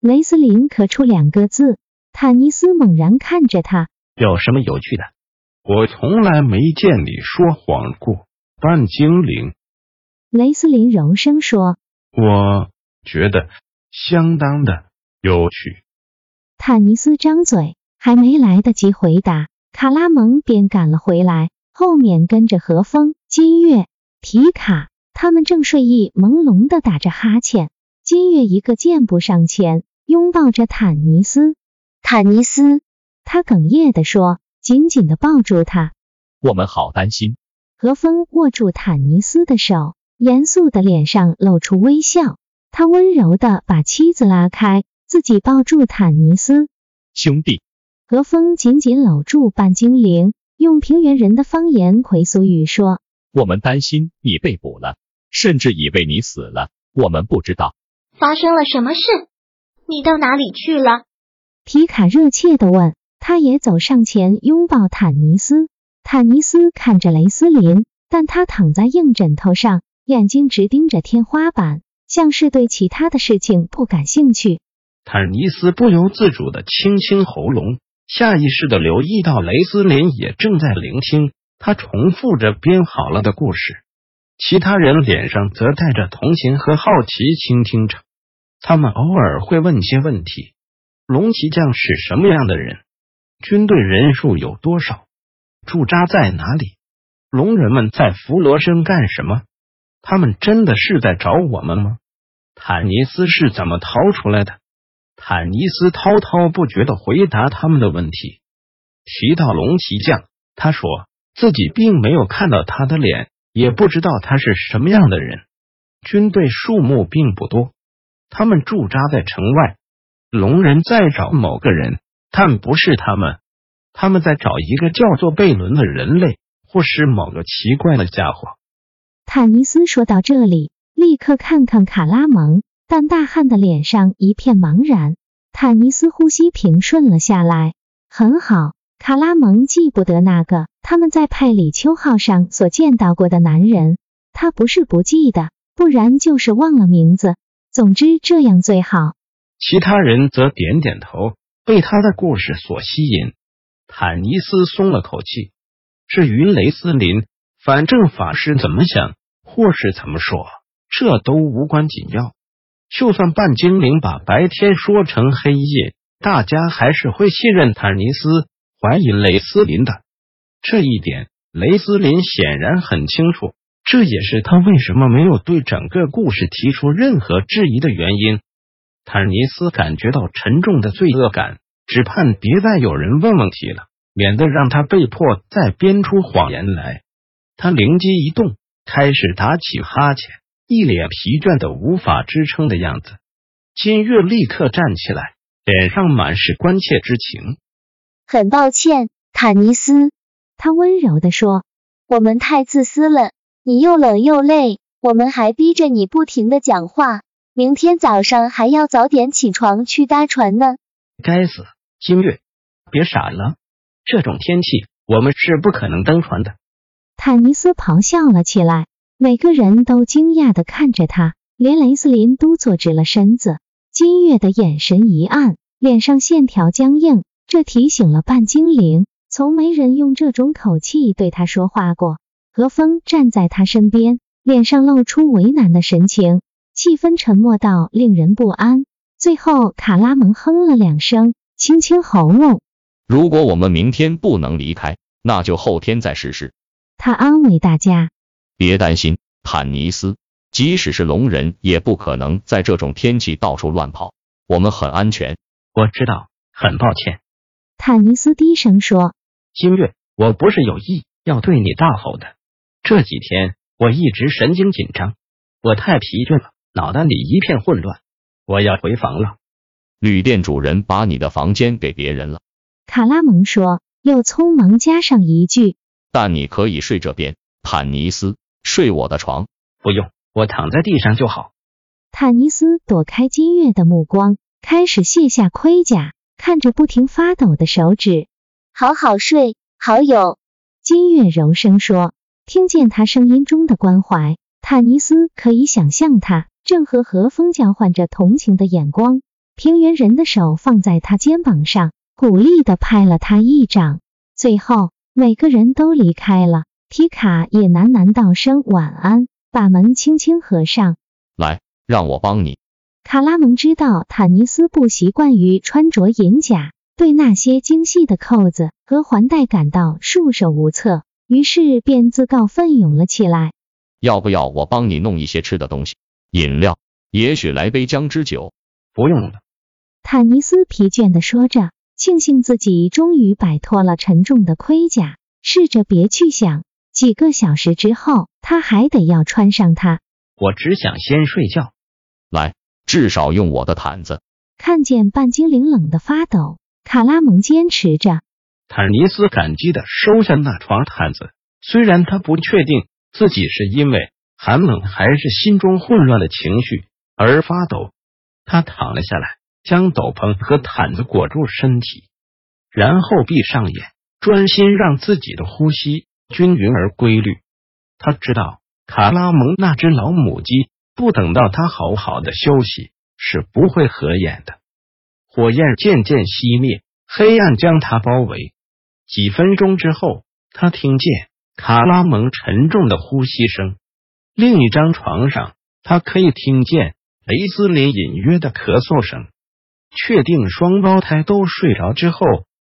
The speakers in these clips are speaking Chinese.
雷斯林咳出两个字，坦尼斯猛然看着他，有什么有趣的？我从来没见你说谎过，半精灵。雷斯林柔声说：“我觉得相当的有趣。”坦尼斯张嘴，还没来得及回答，卡拉蒙便赶了回来，后面跟着何风、金月、皮卡，他们正睡意朦胧的打着哈欠。金月一个箭步上前，拥抱着坦尼斯。坦尼斯，他哽咽地说，紧紧的抱住他。我们好担心。何风握住坦尼斯的手，严肃的脸上露出微笑。他温柔的把妻子拉开，自己抱住坦尼斯。兄弟，何风紧紧搂住半精灵，用平原人的方言回俗语说：“我们担心你被捕了，甚至以为你死了。我们不知道。”发生了什么事？你到哪里去了？皮卡热切的问。他也走上前拥抱坦尼斯。坦尼斯看着雷斯林，但他躺在硬枕头上，眼睛直盯着天花板，像是对其他的事情不感兴趣。坦尼斯不由自主的清清喉咙，下意识的留意到雷斯林也正在聆听，他重复着编好了的故事。其他人脸上则带着同情和好奇，倾听着。他们偶尔会问些问题：龙骑将是什么样的人？军队人数有多少？驻扎在哪里？龙人们在弗罗申干什么？他们真的是在找我们吗？坦尼斯是怎么逃出来的？坦尼斯滔滔不绝的回答他们的问题。提到龙骑将，他说自己并没有看到他的脸，也不知道他是什么样的人。军队数目并不多。他们驻扎在城外，龙人在找某个人，但不是他们。他们在找一个叫做贝伦的人类，或是某个奇怪的家伙。坦尼斯说到这里，立刻看看卡拉蒙，但大汉的脸上一片茫然。坦尼斯呼吸平顺了下来。很好，卡拉蒙记不得那个他们在派里丘号上所见到过的男人，他不是不记得，不然就是忘了名字。总之，这样最好。其他人则点点头，被他的故事所吸引。坦尼斯松了口气。至于雷斯林，反正法师怎么想，或是怎么说，这都无关紧要。就算半精灵把白天说成黑夜，大家还是会信任坦尼斯，怀疑雷斯林的。这一点，雷斯林显然很清楚。这也是他为什么没有对整个故事提出任何质疑的原因。坦尼斯感觉到沉重的罪恶感，只盼别再有人问问题了，免得让他被迫再编出谎言来。他灵机一动，开始打起哈欠，一脸疲倦的无法支撑的样子。金月立刻站起来，脸上满是关切之情。很抱歉，坦尼斯，他温柔的说：“我们太自私了。”你又冷又累，我们还逼着你不停的讲话。明天早上还要早点起床去搭船呢。该死，金月，别傻了，这种天气我们是不可能登船的。坦尼斯咆哮了起来，每个人都惊讶的看着他，连雷斯林都坐直了身子。金月的眼神一暗，脸上线条僵硬，这提醒了半精灵，从没人用这种口气对他说话过。何风站在他身边，脸上露出为难的神情，气氛沉默到令人不安。最后，卡拉蒙哼了两声，清清喉咙。如果我们明天不能离开，那就后天再试试。他安慰大家：“别担心，坦尼斯，即使是龙人，也不可能在这种天气到处乱跑。我们很安全。”我知道，很抱歉。坦尼斯低声说：“星月，我不是有意要对你大吼的。”这几天我一直神经紧张，我太疲倦了，脑袋里一片混乱。我要回房了。旅店主人把你的房间给别人了。卡拉蒙说，又匆忙加上一句：“但你可以睡这边，坦尼斯，睡我的床。”不用，我躺在地上就好。坦尼斯躲开金月的目光，开始卸下盔甲，看着不停发抖的手指。好好睡，好友。金月柔声说，听见他声音中的关怀，坦尼斯可以想象他正和和风交换着同情的眼光。平原人的手放在他肩膀上，鼓励的拍了他一掌。最后，每个人都离开了，皮卡也喃喃道声晚安，把门轻轻合上。来，让我帮你。卡拉蒙知道坦尼斯不习惯于穿着银甲，对那些精细的扣子和环带感到束手无策，于是便自告奋勇了起来。要不要我帮你弄一些吃的东西、饮料？也许来杯姜汁酒。不用了。坦尼斯疲倦的说着，庆幸自己终于摆脱了沉重的盔甲，试着别去想，几个小时之后他还得要穿上它。我只想先睡觉。来，至少用我的毯子。看见半精灵冷的发抖，卡拉蒙坚持着。坦尼斯感激的收下那床毯子，虽然他不确定自己是因为寒冷还是心中混乱的情绪而发抖，他躺了下来。将斗篷和毯子裹住身体，然后闭上眼，专心让自己的呼吸均匀而规律。他知道卡拉蒙那只老母鸡不等到他好好的休息是不会合眼的。火焰渐渐熄灭，黑暗将他包围。几分钟之后，他听见卡拉蒙沉重的呼吸声。另一张床上，他可以听见雷斯林隐约的咳嗽声。确定双胞胎都睡着之后，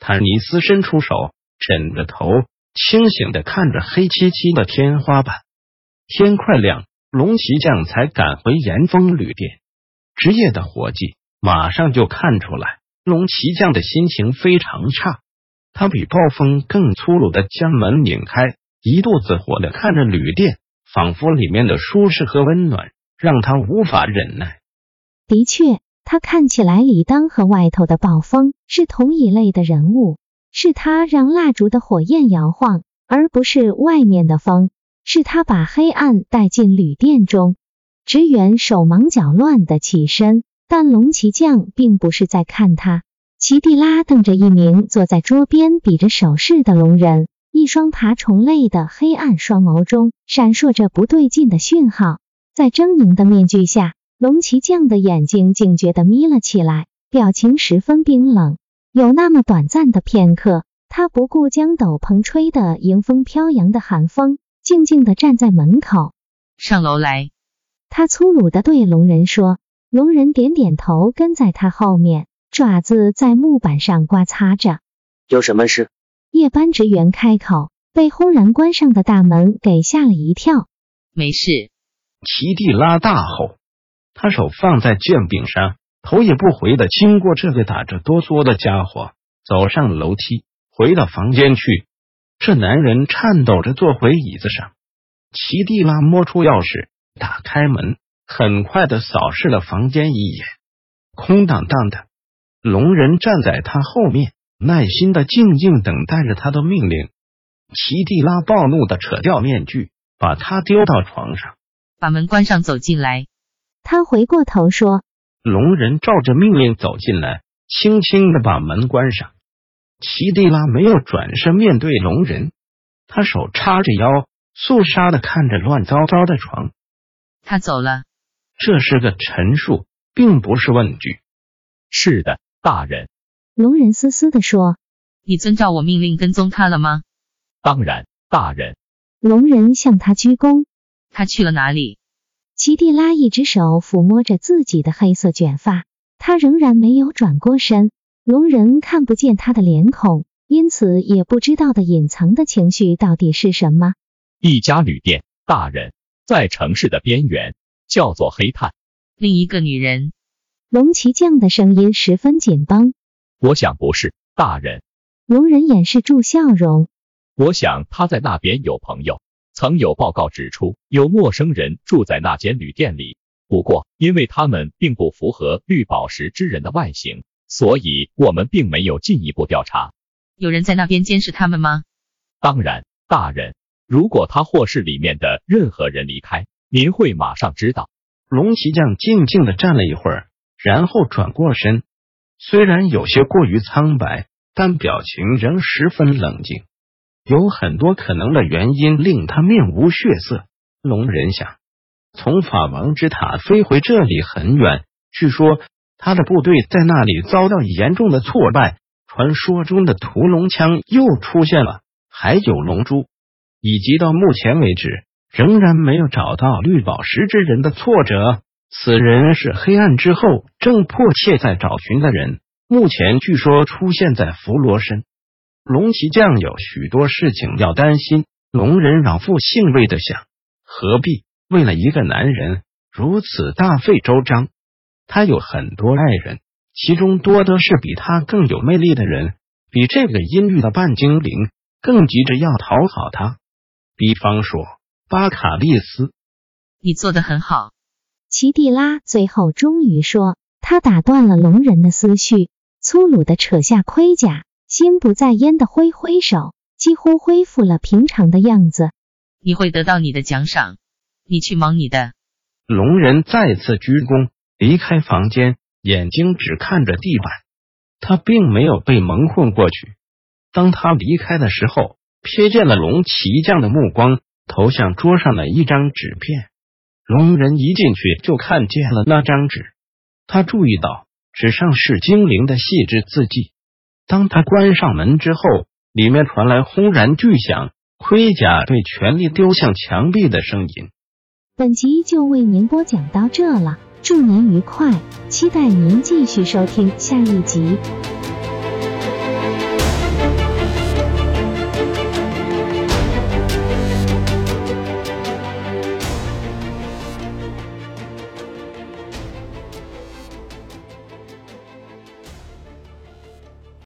坦尼斯伸出手枕着头，清醒的看着黑漆漆的天花板。天快亮，龙骑将才赶回岩峰旅店。职业的伙计马上就看出来，龙骑将的心情非常差。他比暴风更粗鲁的将门拧开，一肚子火的看着旅店，仿佛里面的舒适和温暖让他无法忍耐。的确。他看起来，里当和外头的暴风是同一类的人物，是他让蜡烛的火焰摇晃，而不是外面的风，是他把黑暗带进旅店中。职员手忙脚乱的起身，但龙骑将并不是在看他。奇蒂拉瞪着一名坐在桌边比着手势的龙人，一双爬虫类的黑暗双眸中闪烁着不对劲的讯号，在狰狞的面具下。龙骑将的眼睛警觉地眯了起来，表情十分冰冷。有那么短暂的片刻，他不顾将斗篷吹得迎风飘扬的寒风，静静地站在门口。上楼来，他粗鲁地对龙人说。龙人点点头，跟在他后面，爪子在木板上刮擦着。有什么事？夜班职员开口，被轰然关上的大门给吓了一跳。没事。齐蒂拉大吼。他手放在剑柄上，头也不回的经过这个打着哆嗦的家伙，走上楼梯，回到房间去。这男人颤抖着坐回椅子上。齐蒂拉摸出钥匙，打开门，很快的扫视了房间一眼，空荡荡的。龙人站在他后面，耐心的静静等待着他的命令。奇蒂拉暴怒的扯掉面具，把他丢到床上，把门关上，走进来。他回过头说：“龙人照着命令走进来，轻轻的把门关上。奇蒂拉没有转身面对龙人，他手叉着腰，肃杀的看着乱糟糟的床。他走了，这是个陈述，并不是问句。是的，大人。龙人嘶嘶的说：“你遵照我命令跟踪他了吗？”当然，大人。龙人向他鞠躬。他去了哪里？奇蒂拉一只手抚摸着自己的黑色卷发，他仍然没有转过身。龙人看不见他的脸孔，因此也不知道的隐藏的情绪到底是什么。一家旅店，大人，在城市的边缘，叫做黑炭。另一个女人，龙骑将的声音十分紧绷。我想不是，大人。龙人掩饰住笑容。我想他在那边有朋友。曾有报告指出，有陌生人住在那间旅店里。不过，因为他们并不符合绿宝石之人的外形，所以我们并没有进一步调查。有人在那边监视他们吗？当然，大人，如果他或是里面的任何人离开，您会马上知道。龙骑将静静的站了一会儿，然后转过身，虽然有些过于苍白，但表情仍十分冷静。有很多可能的原因令他面无血色。龙人想，从法王之塔飞回这里很远，据说他的部队在那里遭到严重的挫败。传说中的屠龙枪又出现了，还有龙珠，以及到目前为止仍然没有找到绿宝石之人的挫折。此人是黑暗之后正迫切在找寻的人，目前据说出现在弗罗森。龙骑将有许多事情要担心，龙人老妇兴味的想：何必为了一个男人如此大费周章？他有很多爱人。其中多的是比他更有魅力的人，比这个阴郁的半精灵更急着要讨好他。比方说巴卡利斯，你做的很好。奇蒂拉最后终于说，他打断了龙人的思绪，粗鲁的扯下盔甲，心不在焉的挥挥手，几乎恢复了平常的样子。你会得到你的奖赏，你去忙你的。龙人再次鞠躬，离开房间。眼睛只看着地板，他并没有被蒙混过去。当他离开的时候，瞥见了龙骑将的目光投向桌上的一张纸片。龙人一进去就看见了那张纸，他注意到纸上是精灵的细致字迹。当他关上门之后，里面传来轰然巨响，盔甲被全力丢向墙壁的声音。本集就为您播讲到这了。祝您愉快，期待您继续收听下一集。